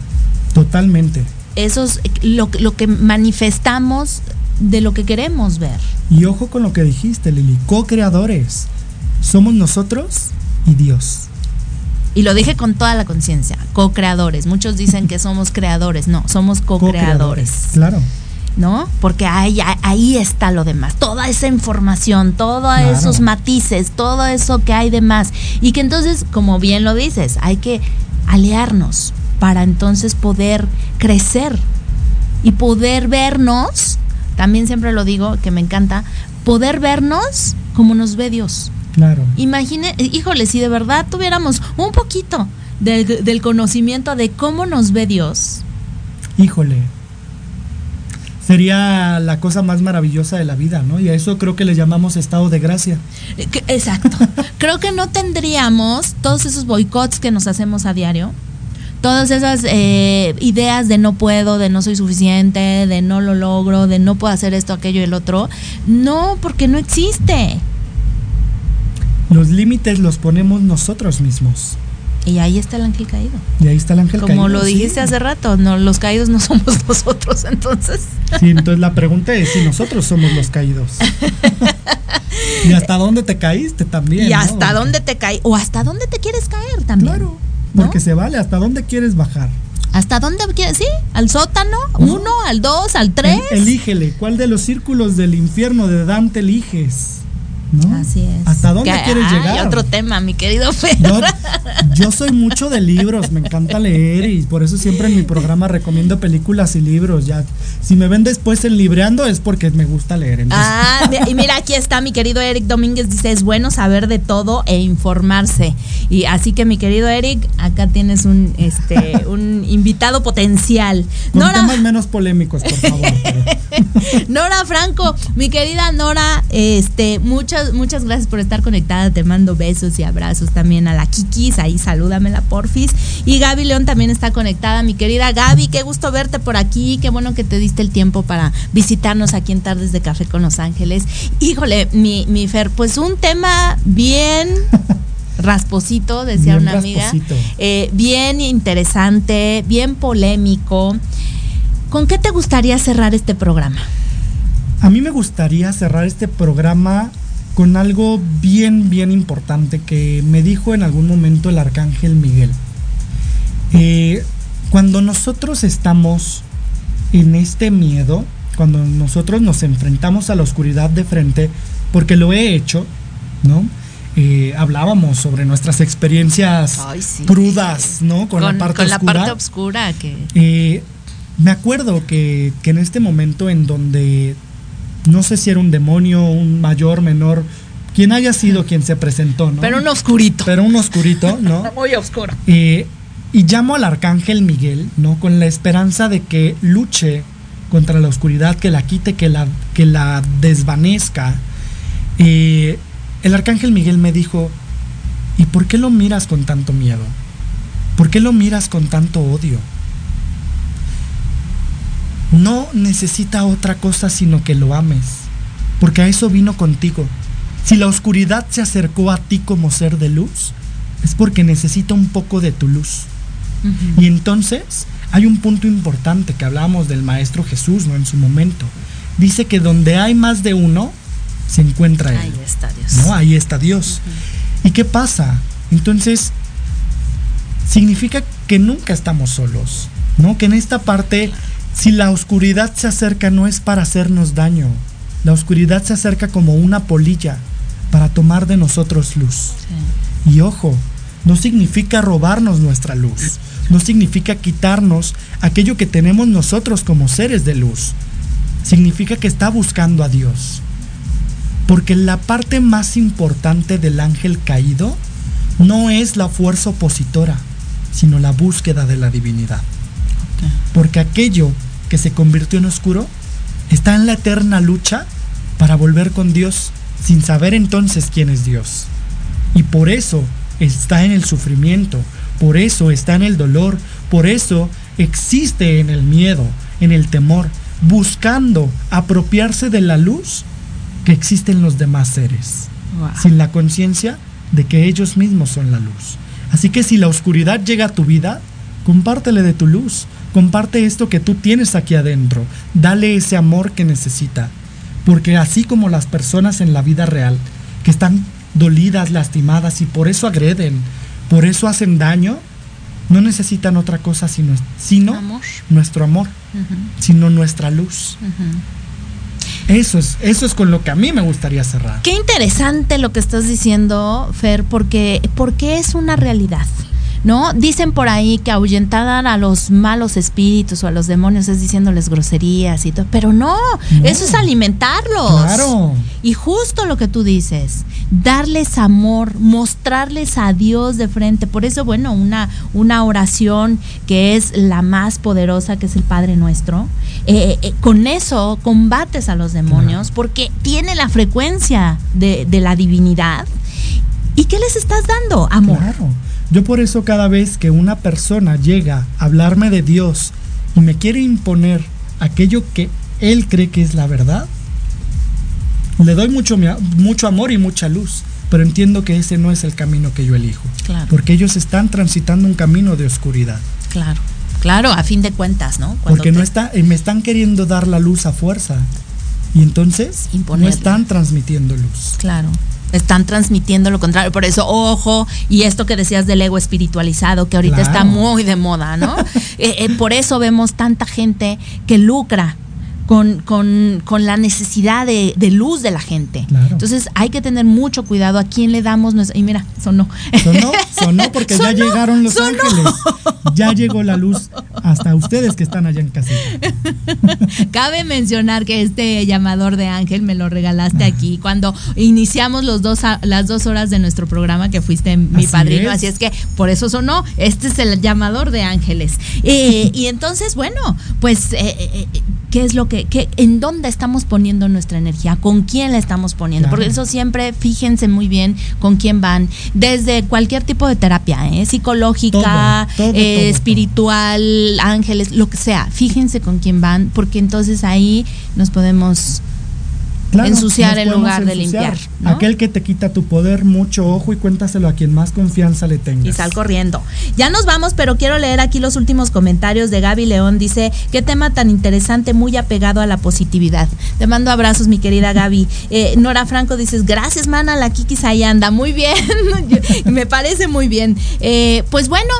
Totalmente esos lo, lo que manifestamos de lo que queremos ver. Y ojo con lo que dijiste, Lili, co-creadores. Somos nosotros y Dios. Y lo dije con toda la conciencia, co-creadores. Muchos dicen que somos creadores, no, somos co-creadores. claro. ¿No? Porque ahí, ahí está lo demás, toda esa información, todos esos matices, todo eso que hay de más. Y que entonces, como bien lo dices, hay que aliarnos, para entonces poder crecer y poder vernos, también siempre lo digo, que me encanta, poder vernos como nos ve Dios. Claro. Imagine, híjole, si de verdad tuviéramos un poquito del, del conocimiento de cómo nos ve Dios. Híjole. sería la cosa más maravillosa de la vida, ¿no? Y a eso creo que le llamamos estado de gracia. Eh, exacto. creo que no tendríamos todos esos boicots que nos hacemos a diario. Todas esas eh, ideas de no puedo, de no soy suficiente, de no lo logro, de no puedo hacer esto, aquello y el otro. No, porque no existe. Los límites los ponemos nosotros mismos. Y ahí está el ángel caído. Y ahí está el ángel caído. Como lo dijiste hace rato, no, los caídos no somos nosotros, entonces. Sí, entonces la pregunta es si nosotros somos los caídos. y hasta dónde te caíste también. Y hasta dónde te caí, o hasta dónde te quieres caer también. Claro, porque se vale, hasta dónde quieres bajar. ¿Hasta dónde quieres? Sí, al sótano, uno, al dos, al tres. elígele, ¿cuál de los círculos del infierno de Dante eliges? Así es. ¿Hasta dónde quieres llegar? otro tema, mi querido Pedro. Yo, soy mucho de libros, me encanta leer y por eso siempre en mi programa recomiendo películas y libros. Ya, si me ven después en libreando es porque me gusta leer. Ah, y mira, aquí está mi querido Eric Domínguez, dice, es bueno saber de todo e informarse. Y así que mi querido Eric, acá tienes un, este, un invitado potencial. Con Nora, temas menos polémicos, por favor. Nora Franco, mi querida Nora, este, muchas muchas, gracias por estar conectada. Te mando besos y abrazos también a la Kikis. Ahí salúdamela, porfis. Y Gaby León también está conectada. Mi querida Gaby, qué gusto verte por aquí. Qué bueno que te diste el tiempo para visitarnos aquí en Tardes de Café con Los Ángeles. Híjole, mi, mi Fer, pues un tema bien. rasposito, decía una amiga. Eh, bien interesante, bien polémico. ¿Con qué te gustaría cerrar este programa? A mí me gustaría cerrar este programa con algo bien, bien importante que me dijo en algún momento el arcángel Miguel. Eh, cuando nosotros estamos en este miedo, cuando nosotros nos enfrentamos a la oscuridad de frente, porque lo he hecho, ¿no? Eh, hablábamos sobre nuestras experiencias crudas, ¿no? Con, la parte con oscura. La parte oscura que... Eh, me acuerdo que, que en este momento en donde no sé si era un demonio, un mayor, menor, quien haya sido quien se presentó, ¿no? Pero un oscurito. Pero un oscurito, ¿no? Muy oscuro. y llamo al arcángel Miguel, ¿no? Con la esperanza de que luche contra la oscuridad, que la quite, que la, que la desvanezca. Y el arcángel Miguel me dijo, ¿y por qué lo miras con tanto miedo? ¿Por qué lo miras con tanto odio? No necesita otra cosa sino que lo ames, porque a eso vino contigo. Si la oscuridad se acercó a ti como ser de luz, es porque necesita un poco de tu luz. Y entonces hay un punto importante que hablábamos del Maestro Jesús, ¿no? En su momento. Dice que donde hay más de uno, se encuentra Él. Ahí está Dios. ¿no? Ahí está Dios. ¿Y qué pasa? Entonces, significa que nunca estamos solos, ¿no? Que en esta parte si la oscuridad se acerca no es para hacernos daño, la oscuridad se acerca como una polilla para tomar de nosotros luz. Y ojo, no significa robarnos nuestra luz, no significa quitarnos aquello que tenemos nosotros como seres de luz. Significa que está buscando a Dios. Porque la parte más importante del ángel caído no es la fuerza opositora, sino la búsqueda de la divinidad. Porque aquello que se convirtió en oscuro está en la eterna lucha para volver con Dios sin saber entonces quién es Dios. Y por eso está en el sufrimiento, por eso está en el dolor, por eso existe en el miedo, en el temor, buscando apropiarse de la luz que existe en los demás seres, sin la conciencia de que ellos mismos son la luz. Así que si la oscuridad llega a tu vida, compártele de tu luz, Comparte esto que tú tienes aquí adentro. Dale ese amor que necesita. Porque así como las personas en la vida real, que están dolidas, lastimadas y por eso agreden, por eso hacen daño, no necesitan otra cosa sino, sino nuestro amor, sino nuestra luz. Eso es, eso es con lo que a mí me gustaría cerrar. Qué interesante lo que estás diciendo, Fer, porque, porque es una realidad. ¿No? Dicen por ahí que ahuyentar a los malos espíritus o a los demonios es diciéndoles groserías y todo, pero no, eso es alimentarlos. Claro. Y justo lo que tú dices, darles amor, mostrarles a Dios de frente. Por eso, bueno, una, una oración que es la más poderosa, que es el Padre Nuestro, eh, eh, con eso combates a los demonios porque tiene la frecuencia de, de la divinidad. ¿Y qué les estás dando? Amor. Claro. Yo por eso cada vez que una persona llega a hablarme de Dios y me quiere imponer aquello que él cree que es la verdad, le doy mucho, mucho amor y mucha luz, pero entiendo que ese no es el camino que yo elijo. Claro. Porque ellos están transitando un camino de oscuridad. Claro, claro, a fin de cuentas, ¿no? Cuando porque no está, me están queriendo dar la luz a fuerza. Y entonces no están transmitiendo luz. Claro están transmitiendo lo contrario. Por eso, ojo, y esto que decías del ego espiritualizado, que ahorita está muy de moda, ¿no? Eh, eh, por eso vemos tanta gente que lucra con, con, con, la necesidad de, de, luz de la gente. Entonces hay que tener mucho cuidado a quién le damos nuestra... Y mira, sonó. Sonó, sonó porque ya llegaron los ángeles. Ya llegó la luz hasta ustedes que están allá en casa. Cabe mencionar que este llamador de ángel me lo regalaste aquí cuando iniciamos los dos las dos horas de nuestro programa que fuiste mi padrino. Así es que por eso sonó. Este es el llamador de ángeles. Eh, y entonces, bueno, pues, eh, eh, ¿qué es lo que en dónde estamos poniendo nuestra energía, con quién la estamos poniendo. Porque eso siempre, fíjense muy bien con quién van, desde cualquier tipo de terapia, ¿eh? psicológica, eh, espiritual, ángeles, lo que sea. Fíjense con quién van, porque entonces ahí nos podemos ensuciar en lugar de limpiar. Aquel que te quita tu poder, mucho ojo y cuéntaselo a quien más confianza le tengas. Y sal corriendo. Ya nos vamos, pero quiero leer aquí los últimos comentarios de Gaby León. Dice, qué tema tan interesante, muy apegado a la positividad. Te mando abrazos, mi querida Gaby. Eh, Nora Franco dices, gracias, mana, la Kikis ahí anda. Muy bien, me parece muy bien. Eh, pues bueno,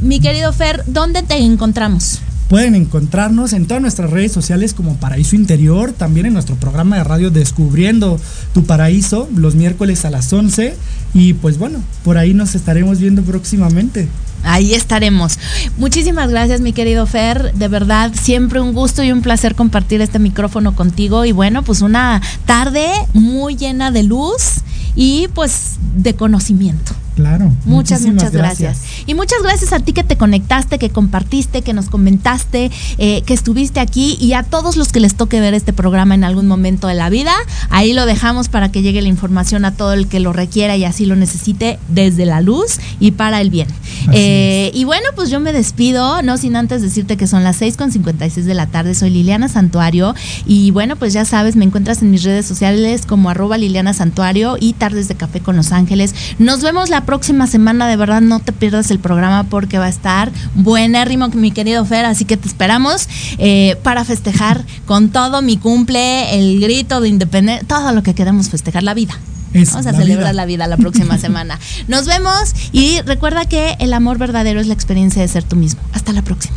mi querido Fer, ¿dónde te encontramos? Pueden encontrarnos en todas nuestras redes sociales como Paraíso Interior, también en nuestro programa de radio Descubriendo tu Paraíso, los miércoles a las 11. Y pues bueno, por ahí nos estaremos viendo próximamente. Ahí estaremos. Muchísimas gracias, mi querido Fer. De verdad, siempre un gusto y un placer compartir este micrófono contigo. Y bueno, pues una tarde muy llena de luz y pues de conocimiento. Claro. Muchas, muchas gracias. Y muchas gracias a ti que te conectaste, que compartiste, que nos comentaste, eh, que estuviste aquí y a todos los que les toque ver este programa en algún momento de la vida. Ahí lo dejamos para que llegue la información a todo el que lo requiera y así lo necesite desde la luz y para el bien. Eh, y bueno, pues yo me despido, no sin antes decirte que son las 6 con 56 de la tarde. Soy Liliana Santuario y bueno, pues ya sabes, me encuentras en mis redes sociales como arroba Liliana Santuario y Tardes de Café con Los Ángeles. Nos vemos la próxima semana, de verdad no te pierdas el programa porque va a estar buenérrimo, mi querido Fer, así que te esperamos eh, para festejar con todo mi cumple, el grito de independencia, todo lo que queremos festejar, la vida. Vamos a celebrar la vida la próxima semana. Nos vemos y recuerda que el amor verdadero es la experiencia de ser tú mismo. Hasta la próxima.